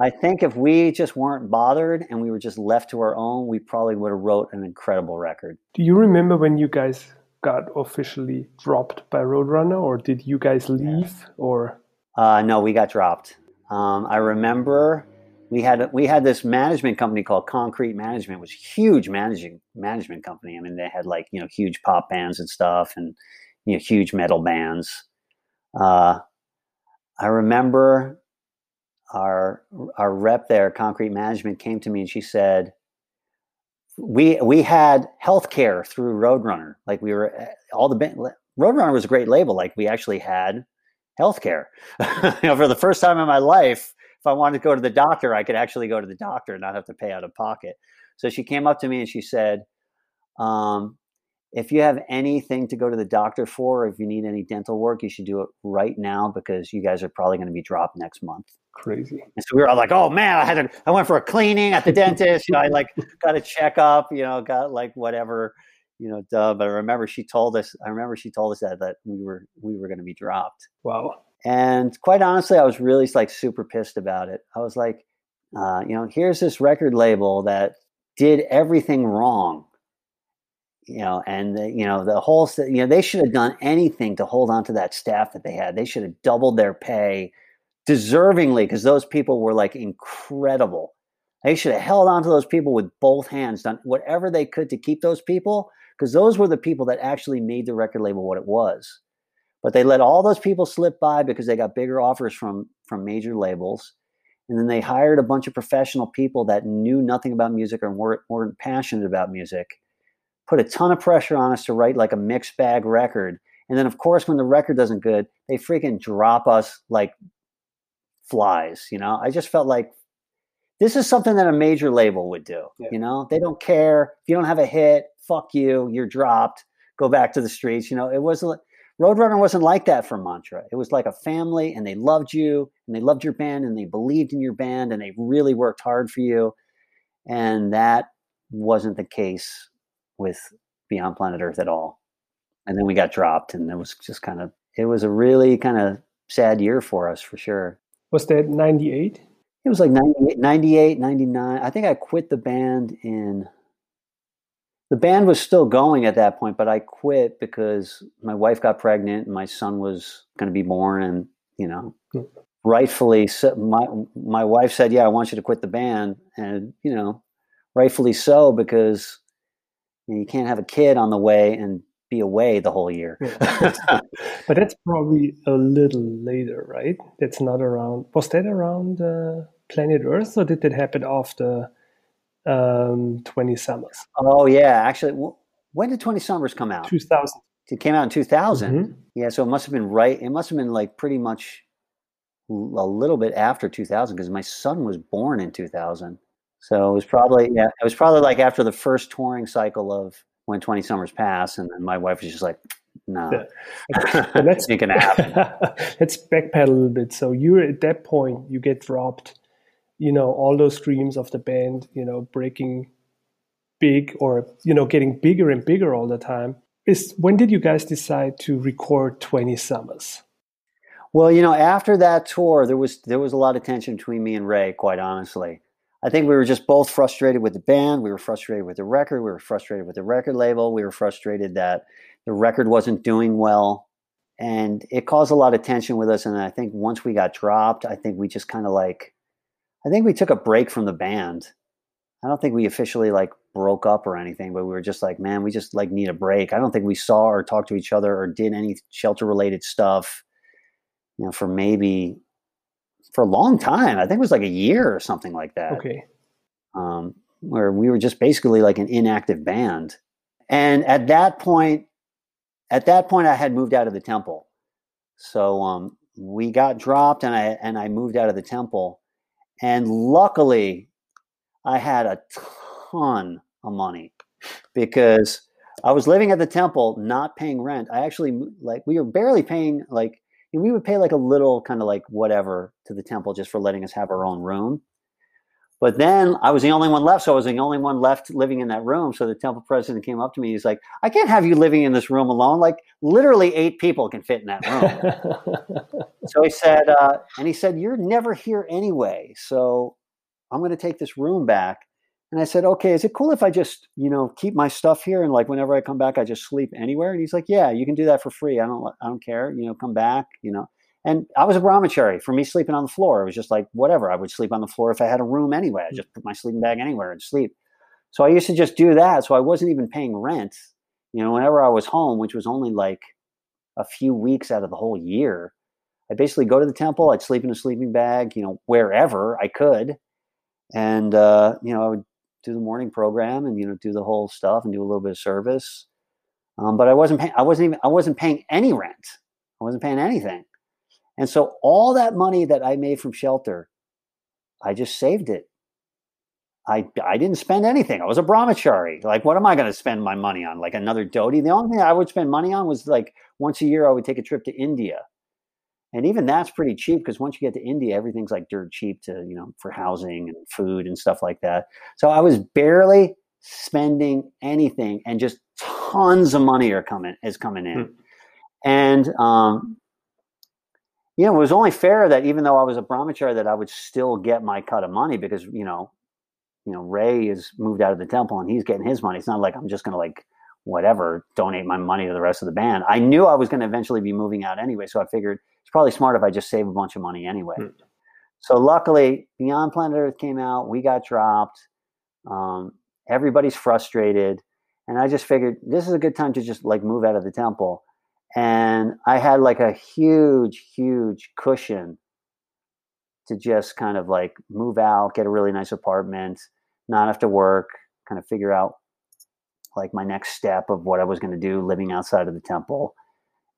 I think if we just weren't bothered and we were just left to our own, we probably would have wrote an incredible record. Do you remember when you guys got officially dropped by Roadrunner, or did you guys leave? Or Uh, no, we got dropped. Um, I remember we had we had this management company called Concrete Management, which was a huge managing management company. I mean, they had like you know huge pop bands and stuff, and you know huge metal bands. Uh, I remember our our rep there, Concrete Management, came to me and she said, "We we had health care through Roadrunner. Like we were all the Roadrunner was a great label. Like we actually had healthcare. you know, for the first time in my life, if I wanted to go to the doctor, I could actually go to the doctor and not have to pay out of pocket. So she came up to me and she said, um, if you have anything to go to the doctor for, or if you need any dental work, you should do it right now because you guys are probably going to be dropped next month. crazy? And so we were all like, "Oh man, I had to, I went for a cleaning at the dentist. You know, I like got a checkup. You know, got like whatever, you know, duh." But I remember she told us. I remember she told us that that we were we were going to be dropped. Wow. And quite honestly, I was really like super pissed about it. I was like, uh, you know, here's this record label that did everything wrong. You know, and the, you know the whole you know they should have done anything to hold on to that staff that they had. They should have doubled their pay deservingly because those people were like incredible. They should have held on to those people with both hands, done whatever they could to keep those people because those were the people that actually made the record label what it was. But they let all those people slip by because they got bigger offers from from major labels, and then they hired a bunch of professional people that knew nothing about music or weren't, weren't passionate about music. Put a ton of pressure on us to write like a mixed bag record, and then of course when the record doesn't good, they freaking drop us like flies. You know, I just felt like this is something that a major label would do. Yeah. You know, they don't care if you don't have a hit. Fuck you, you're dropped. Go back to the streets. You know, it was Roadrunner wasn't like that for Mantra. It was like a family, and they loved you, and they loved your band, and they believed in your band, and they really worked hard for you. And that wasn't the case with Beyond Planet Earth at all. And then we got dropped, and it was just kind of it was a really kind of sad year for us for sure. Was that 98? It was like 98, 98, 99. I think I quit the band in. The band was still going at that point, but I quit because my wife got pregnant and my son was going to be born, and you know, Hmm. rightfully, so, my my wife said, "Yeah, I want you to quit the band," and you know, rightfully so because you, know, you can't have a kid on the way and be away the whole year. But that's probably a little later, right? That's not around. Was that around uh, Planet Earth, or did that happen after um, 20 Summers? oh yeah, actually, w- when did Twenty Summers come out? 2000. It came out in two thousand. Mhm. Yeah, so it must have been right. It must have been like pretty much a little bit after 2000 because my son was born in 2000. So it was probably yeah, it was probably like after the first touring cycle of when 20 summers pass, and then my wife was just like, "No, Yeah. Let's ain't gonna happen." let's backpedal a little bit. So you're at that point, you get dropped. You know all those dreams of the band. You know breaking big or you know getting bigger and bigger all the time. Is when did you guys decide to record 20 Summers? Well, you know, after that tour, there was there was a lot of tension between me and Ray. Quite honestly, I think we were just both frustrated with the band. We were frustrated with the record. We were frustrated with the record label. We were frustrated that the record wasn't doing well, and it caused a lot of tension with us. And I think once we got dropped, I think we just kind of like, I think we took a break from the band. I don't think we officially like broke up or anything, but we were just like, man, we just like need a break. I don't think we saw or talked to each other or did any shelter related stuff you know, for maybe for a long time. I think it was like a year or something like that. Okay. Um, where we were just basically like an inactive band. And at that point, at that point, I had moved out of the temple. So um, we got dropped, and I and I moved out of the temple. And luckily, I had a ton of money because I was living at the temple, not paying rent. I actually like we were barely paying like we would pay like a little kind of like whatever to the temple just for letting us have our own room. But then I was the only one left, so I was the only one left living in that room. So the temple president came up to me. He's like, "I can't have you living in this room alone. Like literally eight people can fit in that room." so he said, uh, and he said, "You're never here anyway, so I'm going to take this room back." And I said, "Okay, is it cool if I just, you know, keep my stuff here and like whenever I come back, I just sleep anywhere?" And he's like, "Yeah, you can do that for free. I don't, I don't care. You know, come back. You know." And I was a brahmachari. For me, sleeping on the floor, it was just like whatever. I would sleep on the floor if I had a room anyway. I just put my sleeping bag anywhere and sleep. So I used to just do that. So I wasn't even paying rent. You know, whenever I was home, which was only like a few weeks out of the whole year, I basically go to the temple. I'd sleep in a sleeping bag, you know, wherever I could, and uh, you know, I would do the morning program and you know do the whole stuff and do a little bit of service. Um, but I wasn't paying. I wasn't even. I wasn't paying any rent. I wasn't paying anything. And so all that money that I made from shelter, I just saved it. I, I didn't spend anything. I was a brahmachari. Like, what am I going to spend my money on? Like another dhoti? The only thing I would spend money on was like once a year, I would take a trip to India. And even that's pretty cheap because once you get to India, everything's like dirt cheap to, you know, for housing and food and stuff like that. So I was barely spending anything and just tons of money are coming is coming in. Hmm. And um, you know, it was only fair that even though I was a brahmachari, that I would still get my cut of money because you know, you know, Ray is moved out of the temple and he's getting his money. It's not like I'm just going to like whatever donate my money to the rest of the band. I knew I was going to eventually be moving out anyway, so I figured it's probably smart if I just save a bunch of money anyway. Hmm. So luckily, Beyond Planet Earth came out. We got dropped. Um, everybody's frustrated, and I just figured this is a good time to just like move out of the temple and I had like a huge, huge cushion to just kind of like move out, get a really nice apartment, not have to work, kind of figure out like my next step of what I was going to do living outside of the temple.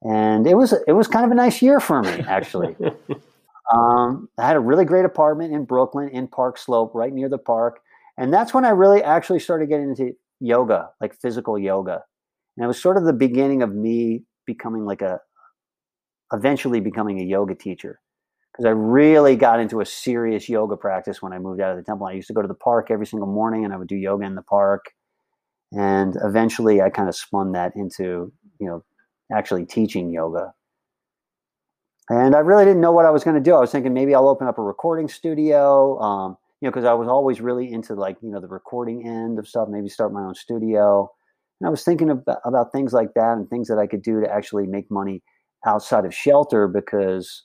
And it was it was kind of a nice year for me actually. um, I had a really great apartment in Brooklyn in Park Slope, right near the park, and that's when I really actually started getting into yoga, like physical yoga. And it was sort of the beginning of me becoming like a eventually becoming a yoga teacher because I really got into a serious yoga practice when I moved out of the temple. I used to go to the park every single morning and I would do yoga in the park. And eventually I kind of spun that into, you know, actually teaching yoga. And I really didn't know what I was going to do. I was thinking maybe I'll open up a recording studio, um, you know, because I was always really into like, you know, the recording end of stuff, maybe start my own studio. And I was thinking about, about things like that and things that I could do to actually make money outside of shelter because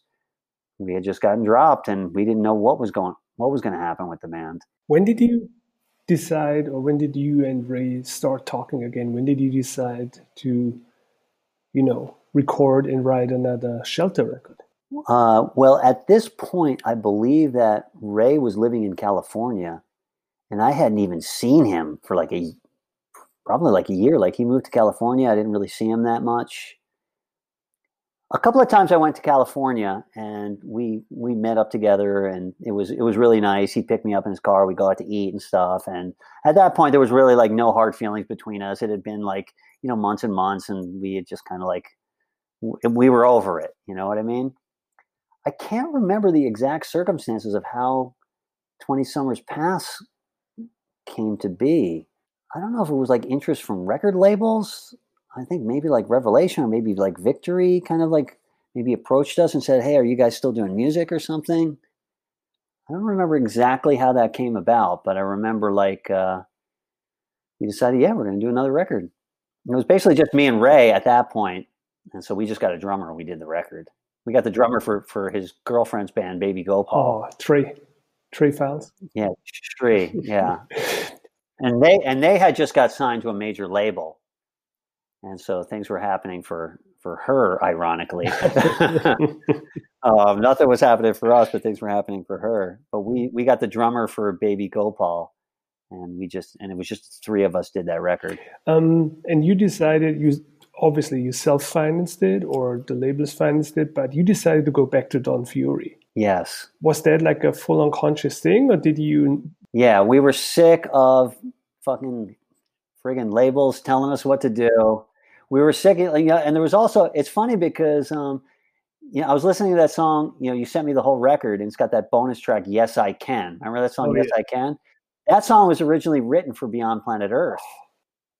we had just gotten dropped and we didn't know what was going what was going to happen with the band. When did you decide or when did you and Ray start talking again? When did you decide to you know, record and write another shelter record? Uh, well, at this point, I believe that Ray was living in California, and I hadn't even seen him for like a probably like a year. Like he moved to California. I didn't really see him that much. A couple of times I went to California and we we met up together and it was it was really nice. He picked me up in his car. We go out to eat and stuff. And at that point there was really like no hard feelings between us. It had been like, you know, months and months and we had just kind of like we were over it. You know what I mean? I can't remember the exact circumstances of how 20 Summers Pass came to be. I don't know if it was like interest from record labels. I think maybe like Revelation or maybe like Victory kind of like maybe approached us and said, Hey, are you guys still doing music or something? I don't remember exactly how that came about, but I remember like uh, we decided, yeah, we're going to do another record. And it was basically just me and Ray at that point, and so we just got a drummer and we did the record. We got the drummer for for his girlfriend's band, Baby Gopal. Oh, Trey, Trey Files. Yeah, Trey. Yeah. and they and they had just got signed to a major label, and so things were happening for for her, ironically. um, nothing was happening for us, but things were happening for her. But we we got the drummer for Baby Gopal, and we just and it was just three of us did that record. Um, and you decided you obviously you self financed it or the labels financed it, but you decided to go back to Don Fury. Yes. Was that like a full unconscious thing, or did you yeah, we were sick of fucking friggin' labels telling us what to do. We were sick, of, and there was also. It's funny because um, you know, I was listening to that song. You know, you sent me the whole record, and it's got that bonus track, "Yes I Can." Remember that song, oh, "Yes yeah. I Can"? That song was originally written for Beyond Planet Earth.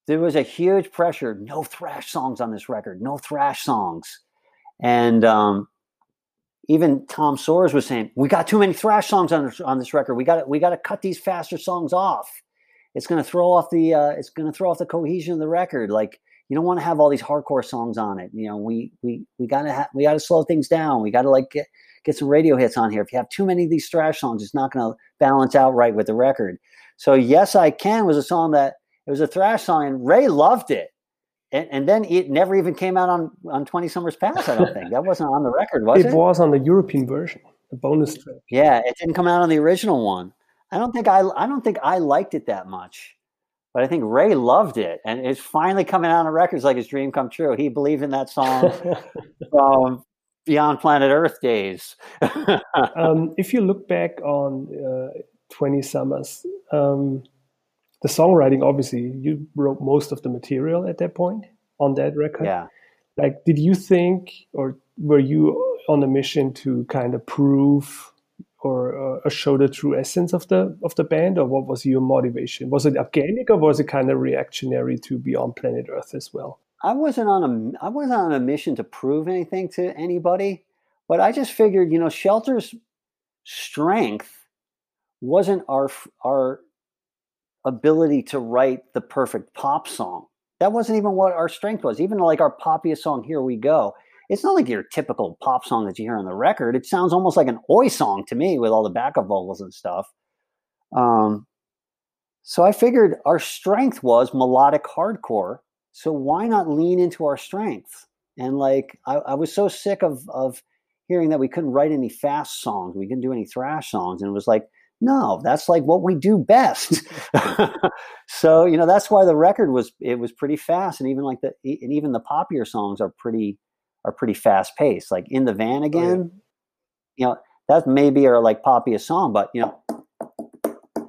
There was a huge pressure. No thrash songs on this record. No thrash songs, and um, even Tom Soares was saying, "We got too many thrash songs on this, on this record. We got we got to cut these faster songs off. It's going to throw off the uh, it's going to throw off the cohesion of the record. Like you don't want to have all these hardcore songs on it. You know, we we we got to ha- we got to slow things down. We got to like get get some radio hits on here. If you have too many of these thrash songs, it's not going to balance out right with the record. So yes, I can was a song that it was a thrash song, and Ray loved it and, and, then it never even came out on on 20 summers Pass. i don't think that wasn't on the record was it it was on the european version the bonus track yeah it didn't come out on the original one i don't think i i don't think i liked it that much but i think ray loved it and it's finally coming out on records like his dream come true. He believed in that song from beyond planet earth days. Um, if you look back on uh, 20 summers um, the songwriting obviously you wrote most of the material at that point on that record. Yeah. Like did you think or were you on a mission to kind of prove or uh, show the true essence of the of the band or what was your motivation was it organic or was it kind of reactionary to beyond planet earth as well i wasn't on a i wasn't on a mission to prove anything to anybody but i just figured you know shelter's strength wasn't our our ability to write the perfect pop song. That wasn't even what our strength was. Even like our poppiest song, Here We Go, it's not like your typical pop song that you hear on the record. It sounds almost like an oi song to me with all the backup vocals and stuff. Um, so I figured our strength was melodic hardcore. So why not lean into our strength? And like I, I was so sick of of hearing that we couldn't write any fast songs, we couldn't do any thrash songs, and it was like no, that's like what we do best. so you know that's why the record was it was pretty fast, and even like the and even the poppier songs are pretty are pretty fast paced. Like in the van again, oh, yeah. you know that maybe are like poppiest song, but you know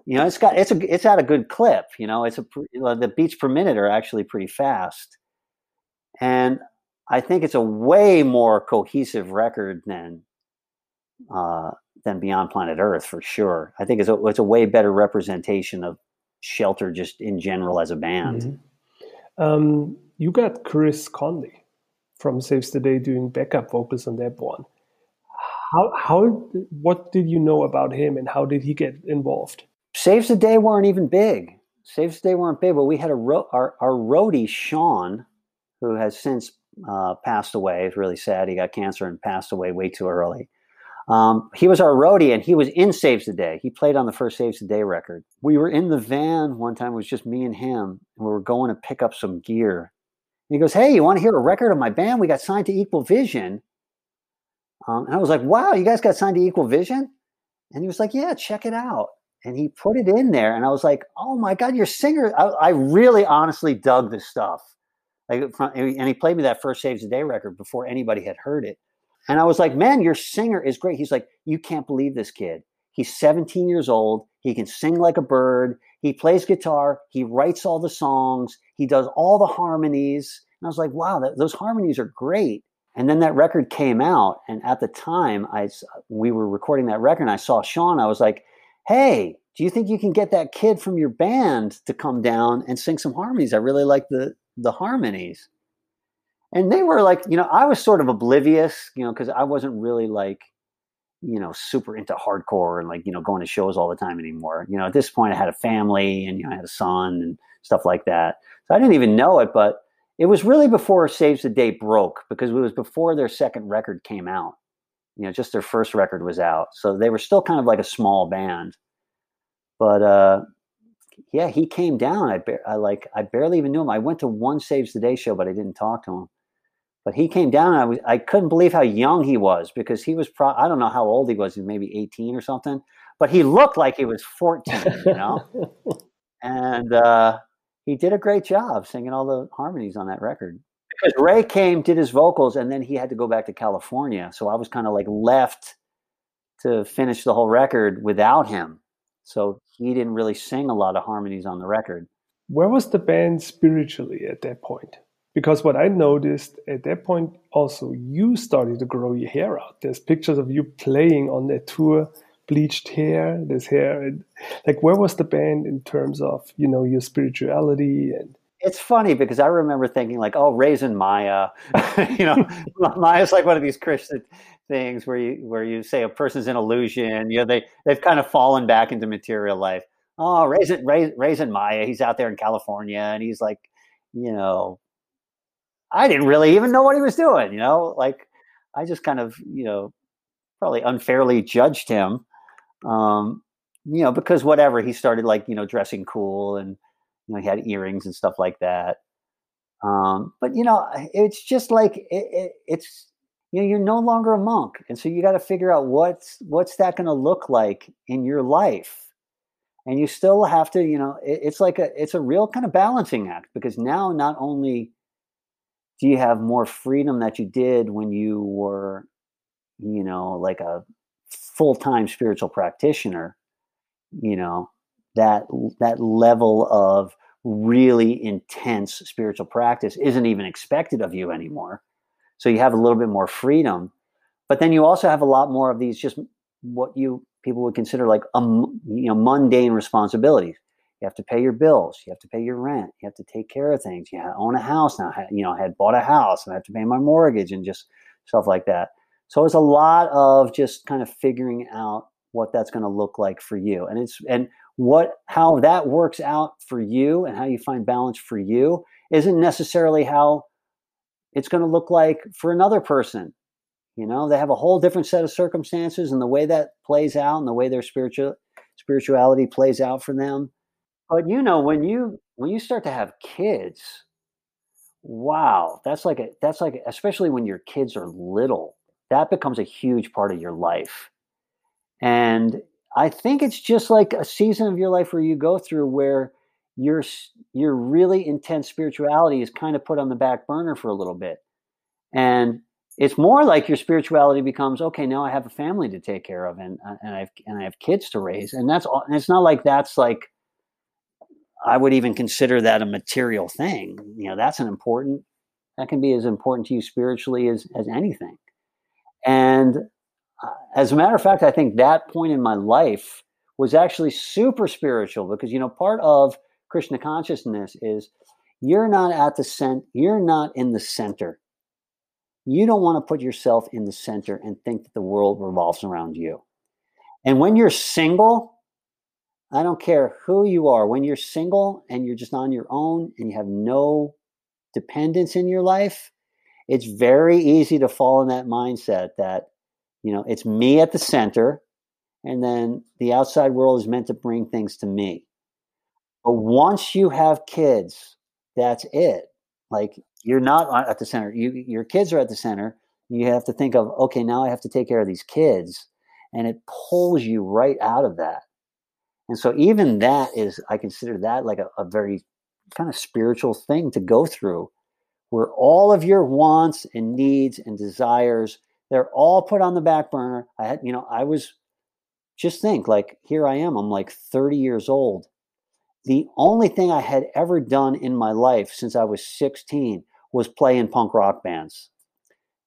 you know it's got it's a it's at a good clip. You know it's a the beats per minute are actually pretty fast, and I think it's a way more cohesive record than uh, than Beyond Planet Earth for sure. I think it's a, it's a way better representation of Shelter just in general as a band. Mm-hmm. Um, you got Chris Conley from Saves the Day doing backup vocals on that one. How how what did you know about him and how did he get involved? Saves the Day weren't even big. Saves the Day weren't big, but we had a ro- our our roadie Sean, who has since uh, passed away. It's really sad. He got cancer and passed away way too early. Um, he was our roadie and he was in Saves the Day. He played on the first Saves the Day record. We were in the van one time, it was just me and him, and we were going to pick up some gear. He goes, Hey, you want to hear a record of my band? We got signed to Equal Vision. Um, and I was like, Wow, you guys got signed to Equal Vision? And he was like, Yeah, check it out. And he put it in there. And I was like, Oh my God, your singer. I, I really honestly dug this stuff. Like, and he played me that first Saves the Day record before anybody had heard it. And I was like, man, your singer is great. He's like, you can't believe this kid. He's 17 years old. He can sing like a bird. He plays guitar. He writes all the songs. He does all the harmonies. And I was like, wow, that, those harmonies are great. And then that record came out. And at the time, I, we were recording that record and I saw Sean. I was like, hey, do you think you can get that kid from your band to come down and sing some harmonies? I really like the, the harmonies and they were like you know i was sort of oblivious you know because i wasn't really like you know super into hardcore and like you know going to shows all the time anymore you know at this point i had a family and you know i had a son and stuff like that. So i didn't even know it but it was really before saves the day broke because it was before their second record came out. You know just their first record was out. So they were still kind of like a small band. But uh yeah he came down. I, I like i barely even knew him. I went to one saves the day show but i didn't talk to him. But he came down and I was I couldn't believe how young he was because he was pro I don't know how old he was, he was maybe 18 or something, but he looked like he was 14, you know. and uh, he did a great job singing all the harmonies on that record. Because Ray came, did his vocals, and then he had to go back to California. So I was kind of like left to finish the whole record without him. So he didn't really sing a lot of harmonies on the record. Where was the band spiritually at that point? Because what I noticed at that point also, you started to grow your hair out. There's pictures of you playing on that tour, bleached hair, this hair. And, like, where was the band in terms of, you know, your spirituality and it's funny because I remember thinking like, oh, Raising Maya, you know, Maya's like one of these Krishna things where you where you say a person's an illusion. You know, they they've kind of fallen back into material life. Oh, Raising Raising Maya, he's out there in California, and he's like, you know, I didn't really even know what he was doing. You know, like I just kind of you know probably unfairly judged him. Um, you know, because whatever he started like you know dressing cool and you know he had earrings and stuff like that. Um, but you know, it's just like it, it, it's you know you're no longer a monk and so you got to figure out what's what's that going to look like in your life and you still have to you know it, it's like a it's a real kind of balancing act because now not only do you have more freedom that you did when you were you know like a full-time spiritual practitioner you know that that level of really intense spiritual practice isn't even expected of you anymore so you have a little bit more freedom, but then you also have a lot more of these just what you people would consider like um, you know mundane responsibilities. You have to pay your bills. You have to pay your rent. You have to take care of things. You own a house now. You know, I had bought a house and I have to pay my mortgage and just stuff like that. So it's a lot of just kind of figuring out what that's going to look like for you, and it's and what how that works out for you and how you find balance for you isn't necessarily how it's going to look like for another person. You know, they have a whole different set of circumstances and the way that plays out and the way their spiritual spirituality plays out for them. But you know, when you when you start to have kids, wow, that's like a that's like especially when your kids are little, that becomes a huge part of your life. And I think it's just like a season of your life where you go through where your your really intense spirituality is kind of put on the back burner for a little bit. And it's more like your spirituality becomes okay now i have a family to take care of and uh, and i have and i have kids to raise. And that's all and it's not like that's like i would even consider that a material thing. You know that's an important that can be as important to you spiritually as as anything and uh, as a matter of fact i think that point in my life was actually super spiritual because you know part of Krishna consciousness is you're not at the center, you're not in the center. You don't want to put yourself in the center and think that the world revolves around you. And when you're single, I don't care who you are, when you're single and you're just on your own and you have no dependence in your life, it's very easy to fall in that mindset that, you know, it's me at the center and then the outside world is meant to bring things to me. But once you have kids, that's it. Like you're not at the center. You your kids are at the center. You have to think of okay, now I have to take care of these kids, and it pulls you right out of that. And so even that is, I consider that like a, a very kind of spiritual thing to go through, where all of your wants and needs and desires they're all put on the back burner. I had, you know, I was just think like here I am. I'm like 30 years old the only thing I had ever done in my life since I was 16 was play in punk rock bands.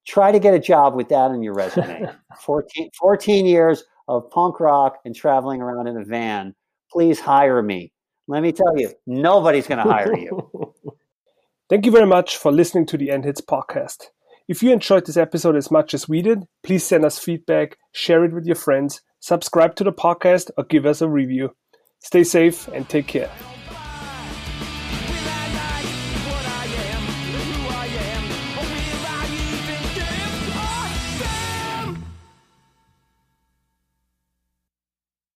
Try to get a job with that on your resume. 14, 14 years of punk rock and traveling around in a van. Please hire me. Let me tell you, nobody's going to hire you. Thank you very much for listening to the End Hits podcast. If you enjoyed this episode as much as we did, please send us feedback, share it with your friends, subscribe to the podcast, or give us a review. Stay safe and take care.